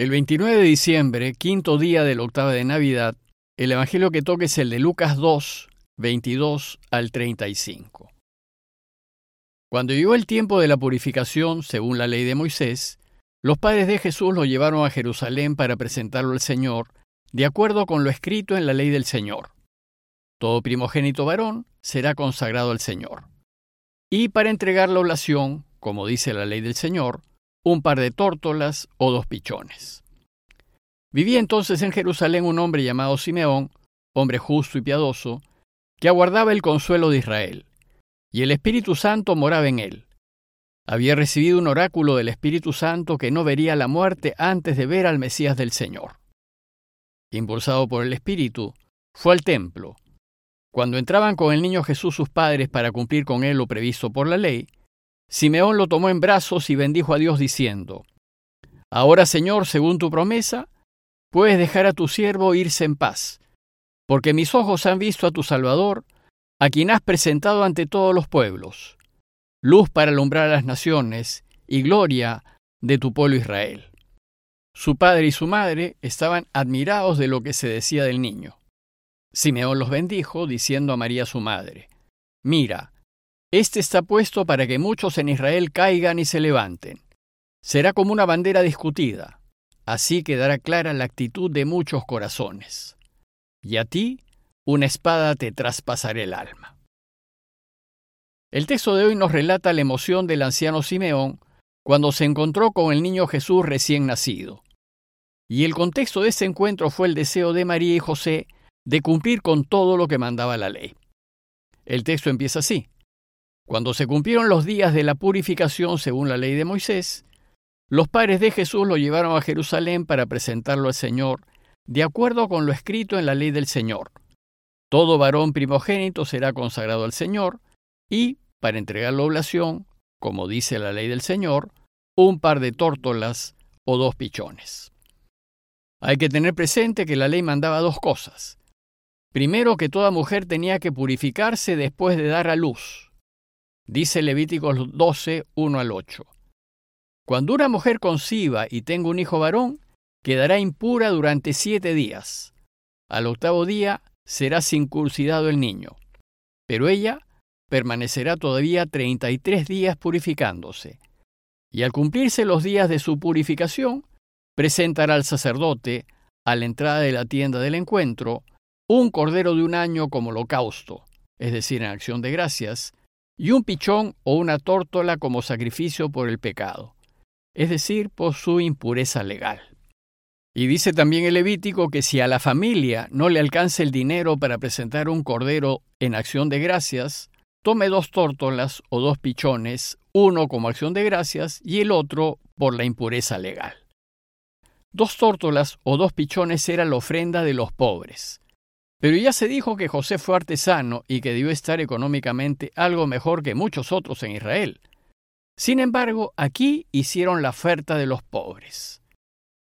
El 29 de diciembre, quinto día del octava de Navidad, el Evangelio que toque es el de Lucas 2, 22 al 35. Cuando llegó el tiempo de la purificación, según la ley de Moisés, los padres de Jesús lo llevaron a Jerusalén para presentarlo al Señor, de acuerdo con lo escrito en la ley del Señor. Todo primogénito varón será consagrado al Señor. Y para entregar la oblación, como dice la ley del Señor, un par de tórtolas o dos pichones. Vivía entonces en Jerusalén un hombre llamado Simeón, hombre justo y piadoso, que aguardaba el consuelo de Israel, y el Espíritu Santo moraba en él. Había recibido un oráculo del Espíritu Santo que no vería la muerte antes de ver al Mesías del Señor. Impulsado por el Espíritu, fue al templo. Cuando entraban con el niño Jesús sus padres para cumplir con él lo previsto por la ley, Simeón lo tomó en brazos y bendijo a Dios diciendo, Ahora Señor, según tu promesa, puedes dejar a tu siervo irse en paz, porque mis ojos han visto a tu Salvador, a quien has presentado ante todos los pueblos, luz para alumbrar a las naciones y gloria de tu pueblo Israel. Su padre y su madre estaban admirados de lo que se decía del niño. Simeón los bendijo, diciendo a María su madre, Mira, este está puesto para que muchos en Israel caigan y se levanten. Será como una bandera discutida. Así quedará clara la actitud de muchos corazones. Y a ti una espada te traspasará el alma. El texto de hoy nos relata la emoción del anciano Simeón cuando se encontró con el niño Jesús recién nacido. Y el contexto de ese encuentro fue el deseo de María y José de cumplir con todo lo que mandaba la ley. El texto empieza así. Cuando se cumplieron los días de la purificación según la ley de Moisés, los padres de Jesús lo llevaron a Jerusalén para presentarlo al Señor, de acuerdo con lo escrito en la ley del Señor. Todo varón primogénito será consagrado al Señor, y, para entregar la oblación, como dice la ley del Señor, un par de tórtolas o dos pichones. Hay que tener presente que la ley mandaba dos cosas. Primero, que toda mujer tenía que purificarse después de dar a luz, Dice Levíticos 12, 1 al 8. Cuando una mujer conciba y tenga un hijo varón, quedará impura durante siete días. Al octavo día será circuncidado el niño, pero ella permanecerá todavía treinta y tres días purificándose. Y al cumplirse los días de su purificación, presentará al sacerdote, a la entrada de la tienda del encuentro, un cordero de un año como holocausto, es decir, en acción de gracias, y un pichón o una tórtola como sacrificio por el pecado, es decir, por su impureza legal. Y dice también el Levítico que si a la familia no le alcanza el dinero para presentar un cordero en acción de gracias, tome dos tórtolas o dos pichones, uno como acción de gracias y el otro por la impureza legal. Dos tórtolas o dos pichones era la ofrenda de los pobres, pero ya se dijo que José fue artesano y que debió estar económicamente algo mejor que muchos otros en Israel. Sin embargo, aquí hicieron la oferta de los pobres.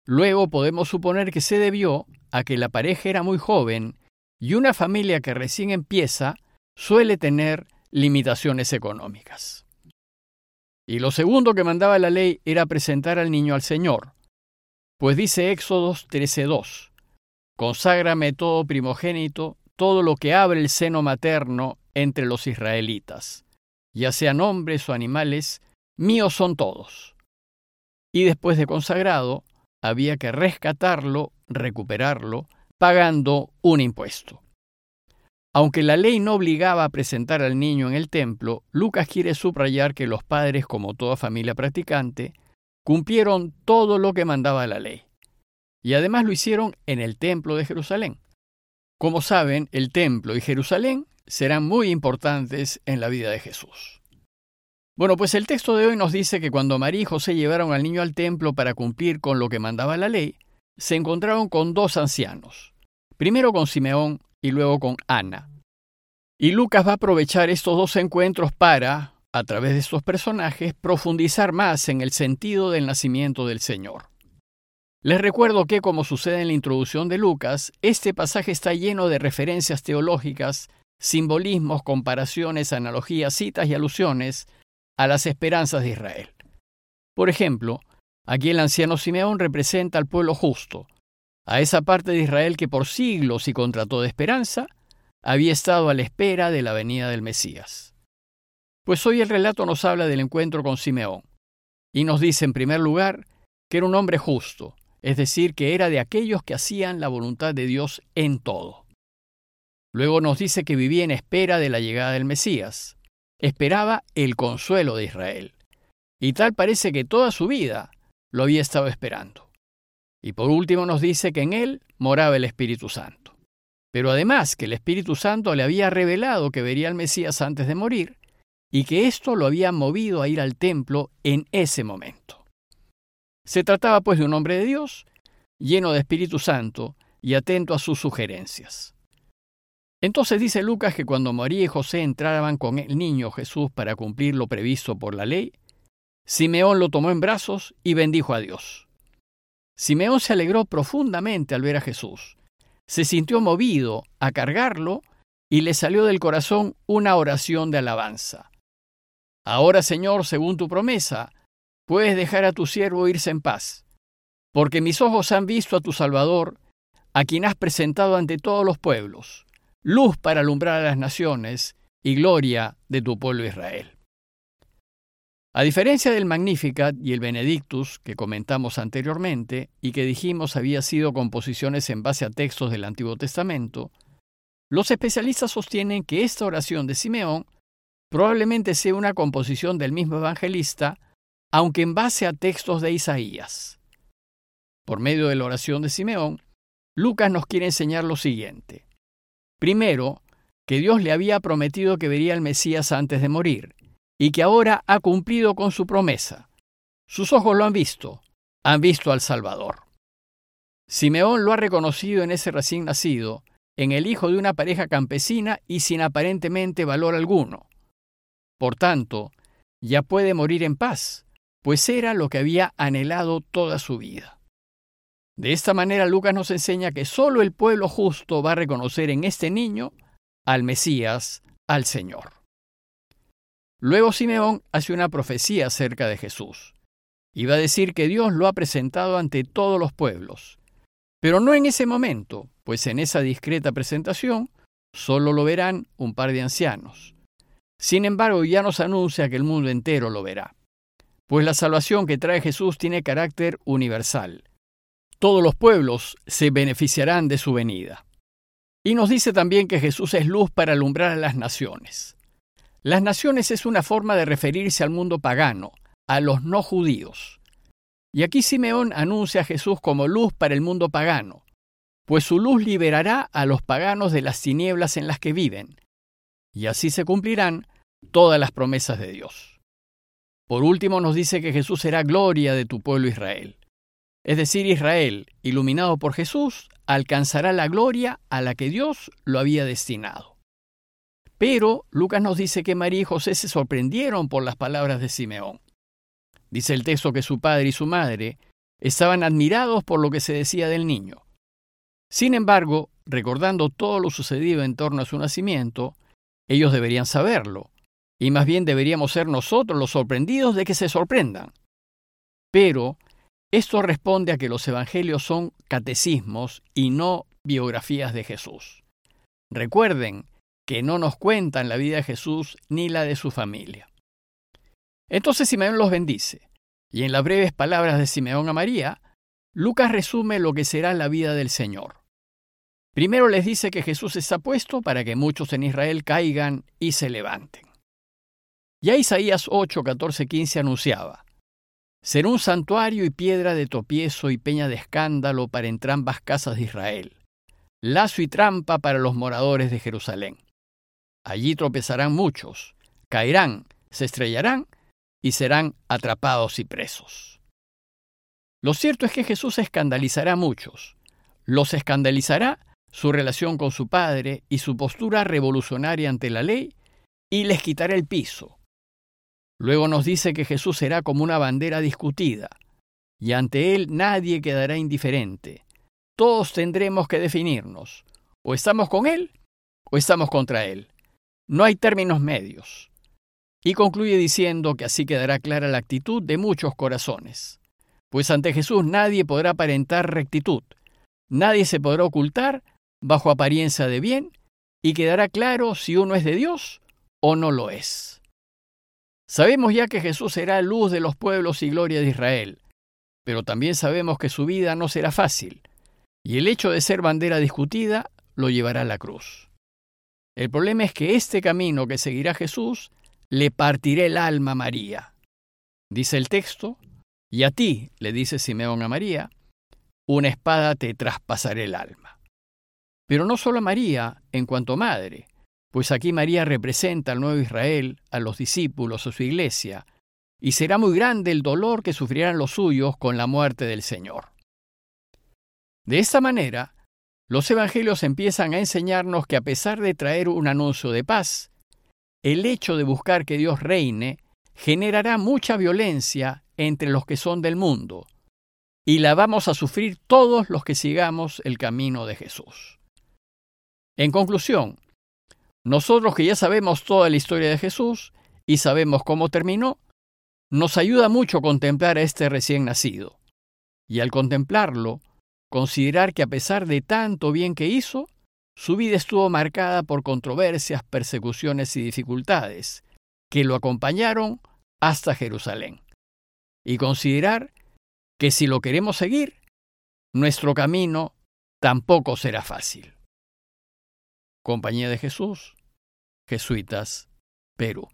Luego podemos suponer que se debió a que la pareja era muy joven y una familia que recién empieza suele tener limitaciones económicas. Y lo segundo que mandaba la ley era presentar al niño al Señor, pues dice Éxodos 13:2, Conságrame todo primogénito, todo lo que abre el seno materno entre los israelitas, ya sean hombres o animales, míos son todos. Y después de consagrado, había que rescatarlo, recuperarlo, pagando un impuesto. Aunque la ley no obligaba a presentar al niño en el templo, Lucas quiere subrayar que los padres, como toda familia practicante, cumplieron todo lo que mandaba la ley y además lo hicieron en el templo de Jerusalén. Como saben, el templo y Jerusalén serán muy importantes en la vida de Jesús. Bueno, pues el texto de hoy nos dice que cuando María y José llevaron al niño al templo para cumplir con lo que mandaba la ley, se encontraron con dos ancianos, primero con Simeón y luego con Ana. Y Lucas va a aprovechar estos dos encuentros para, a través de estos personajes, profundizar más en el sentido del nacimiento del Señor. Les recuerdo que, como sucede en la introducción de Lucas, este pasaje está lleno de referencias teológicas, simbolismos, comparaciones, analogías, citas y alusiones a las esperanzas de Israel. Por ejemplo, Aquí el anciano Simeón representa al pueblo justo, a esa parte de Israel que por siglos y contra toda esperanza había estado a la espera de la venida del Mesías. Pues hoy el relato nos habla del encuentro con Simeón, y nos dice en primer lugar que era un hombre justo, es decir, que era de aquellos que hacían la voluntad de Dios en todo. Luego nos dice que vivía en espera de la llegada del Mesías, esperaba el consuelo de Israel, y tal parece que toda su vida lo había estado esperando. Y por último nos dice que en él moraba el Espíritu Santo. Pero además que el Espíritu Santo le había revelado que vería al Mesías antes de morir, y que esto lo había movido a ir al templo en ese momento. Se trataba pues de un hombre de Dios, lleno de Espíritu Santo y atento a sus sugerencias. Entonces dice Lucas que cuando María y José entraban con el niño Jesús para cumplir lo previsto por la ley, Simeón lo tomó en brazos y bendijo a Dios. Simeón se alegró profundamente al ver a Jesús. Se sintió movido a cargarlo y le salió del corazón una oración de alabanza. Ahora, Señor, según tu promesa, puedes dejar a tu siervo irse en paz, porque mis ojos han visto a tu Salvador, a quien has presentado ante todos los pueblos, luz para alumbrar a las naciones y gloria de tu pueblo Israel. A diferencia del Magnificat y el Benedictus que comentamos anteriormente y que dijimos había sido composiciones en base a textos del Antiguo Testamento, los especialistas sostienen que esta oración de Simeón probablemente sea una composición del mismo evangelista, aunque en base a textos de Isaías. Por medio de la oración de Simeón, Lucas nos quiere enseñar lo siguiente. Primero, que Dios le había prometido que vería al Mesías antes de morir, y que ahora ha cumplido con su promesa. Sus ojos lo han visto, han visto al Salvador. Simeón lo ha reconocido en ese recién nacido, en el hijo de una pareja campesina y sin aparentemente valor alguno. Por tanto, ya puede morir en paz, pues era lo que había anhelado toda su vida. De esta manera Lucas nos enseña que solo el pueblo justo va a reconocer en este niño al Mesías, al Señor. Luego Simeón hace una profecía acerca de Jesús. Y va a decir que Dios lo ha presentado ante todos los pueblos. Pero no en ese momento, pues en esa discreta presentación solo lo verán un par de ancianos. Sin embargo, ya nos anuncia que el mundo entero lo verá, pues la salvación que trae Jesús tiene carácter universal. Todos los pueblos se beneficiarán de su venida. Y nos dice también que Jesús es luz para alumbrar a las naciones. Las naciones es una forma de referirse al mundo pagano, a los no judíos. Y aquí Simeón anuncia a Jesús como luz para el mundo pagano, pues su luz liberará a los paganos de las tinieblas en las que viven, y así se cumplirán todas las promesas de Dios. Por último nos dice que Jesús será gloria de tu pueblo Israel. Es decir, Israel, iluminado por Jesús, alcanzará la gloria a la que Dios lo había destinado. Pero Lucas nos dice que María y José se sorprendieron por las palabras de Simeón. Dice el texto que su padre y su madre estaban admirados por lo que se decía del niño. Sin embargo, recordando todo lo sucedido en torno a su nacimiento, ellos deberían saberlo, y más bien deberíamos ser nosotros los sorprendidos de que se sorprendan. Pero esto responde a que los evangelios son catecismos y no biografías de Jesús. Recuerden que no nos cuentan la vida de Jesús ni la de su familia. Entonces Simeón los bendice, y en las breves palabras de Simeón a María, Lucas resume lo que será la vida del Señor. Primero les dice que Jesús está puesto para que muchos en Israel caigan y se levanten. Ya Isaías 8, 14, 15 anunciaba, Será un santuario y piedra de tropiezo y peña de escándalo para entrambas casas de Israel, lazo y trampa para los moradores de Jerusalén. Allí tropezarán muchos, caerán, se estrellarán y serán atrapados y presos. Lo cierto es que Jesús escandalizará a muchos. Los escandalizará su relación con su Padre y su postura revolucionaria ante la ley, y les quitará el piso, Luego nos dice que Jesús será como una bandera discutida, y ante Él nadie quedará indiferente. Todos tendremos que definirnos. O estamos con Él o estamos contra Él. No hay términos medios. Y concluye diciendo que así quedará clara la actitud de muchos corazones. pues ante Jesús nadie podrá aparentar rectitud, nadie se podrá ocultar bajo apariencia de bien, y quedará claro si uno es de Dios o no lo es. Sabemos ya que Jesús será luz de los pueblos y gloria de Israel, pero también sabemos que su vida no será fácil, y el hecho de ser bandera discutida lo llevará a la cruz. El problema es que este camino que seguirá Jesús le partirá el alma a María. Dice el texto, y a ti, le dice Simeón a María, una espada te traspasará el alma. Pero no solo a María en cuanto madre, pues aquí María representa al nuevo Israel, a los discípulos, a su iglesia, y será muy grande el dolor que sufrirán los suyos con la muerte del Señor. De esta manera, los evangelios empiezan a enseñarnos que a pesar de traer un anuncio de paz, el hecho de buscar que Dios reine generará mucha violencia entre los que son del mundo, y la vamos a sufrir todos los que sigamos el camino de Jesús. En conclusión, nosotros que ya sabemos toda la historia de Jesús y sabemos cómo terminó, nos ayuda mucho contemplar a este recién nacido. Y al contemplarlo, considerar que a pesar de tanto bien que hizo, su vida estuvo marcada por controversias, persecuciones y dificultades, que lo acompañaron hasta Jerusalén. Y considerar que si lo queremos seguir, nuestro camino tampoco será fácil. Compañía de Jesús, Jesuitas, Perú.